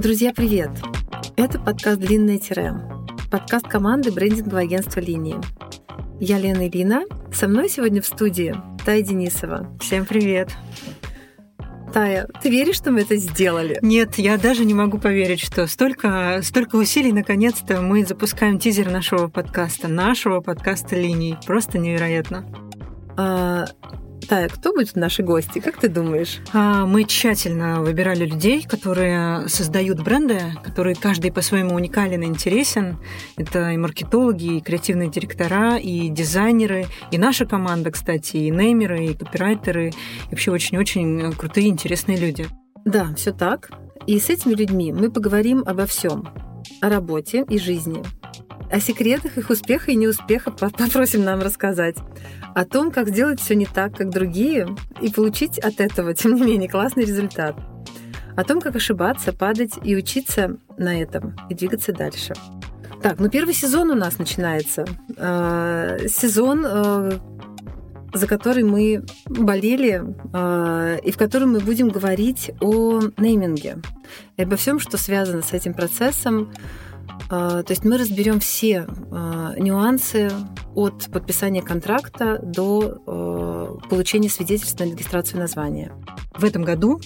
Друзья, привет! Это подкаст «Длинное тире». Подкаст команды брендингового агентства «Линии». Я Лена Ильина. Со мной сегодня в студии Тая Денисова. Всем привет! Тая, ты веришь, что мы это сделали? Нет, я даже не могу поверить, что столько, столько усилий, наконец-то, мы запускаем тизер нашего подкаста, нашего подкаста «Линий». Просто невероятно. А, Тая, кто будет наши гости? Как ты думаешь? А, мы тщательно выбирали людей, которые создают бренды, которые каждый по-своему уникален и интересен. Это и маркетологи, и креативные директора, и дизайнеры, и наша команда, кстати, и неймеры, и копирайтеры, и вообще очень-очень крутые, интересные люди. Да, все так. И с этими людьми мы поговорим обо всем. О работе и жизни. О секретах их успеха и неуспеха попросим нам рассказать о том, как сделать все не так, как другие, и получить от этого, тем не менее, классный результат. О том, как ошибаться, падать и учиться на этом, и двигаться дальше. Так, ну первый сезон у нас начинается. Э, сезон, э, за который мы болели, э, и в котором мы будем говорить о нейминге, и обо всем, что связано с этим процессом, а, то есть мы разберем все а, нюансы от подписания контракта до а, получения свидетельства на регистрацию названия. В этом году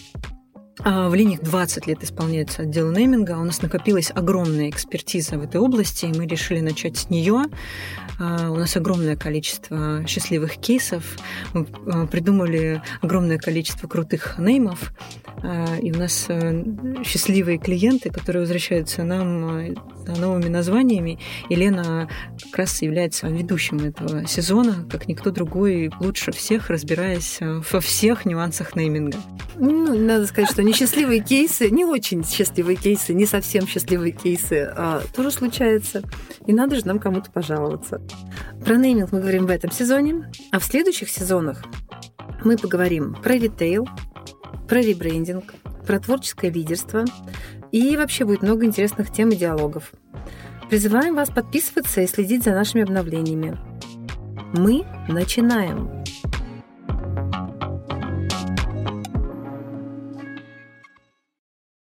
в линиях 20 лет исполняется отдел нейминга. У нас накопилась огромная экспертиза в этой области, и мы решили начать с нее. У нас огромное количество счастливых кейсов. Мы придумали огромное количество крутых неймов. А, и у нас э, счастливые клиенты, которые возвращаются нам э, новыми названиями. И Лена как раз является ведущим этого сезона, как никто другой, лучше всех разбираясь э, во всех нюансах нейминга. Ну, надо сказать, что несчастливые кейсы, не очень счастливые кейсы, не совсем счастливые кейсы а, тоже случаются. И надо же нам кому-то пожаловаться. Про нейминг мы говорим в этом сезоне, а в следующих сезонах мы поговорим про ритейл, про ребрендинг, про творческое лидерство и вообще будет много интересных тем и диалогов. Призываем вас подписываться и следить за нашими обновлениями. Мы начинаем!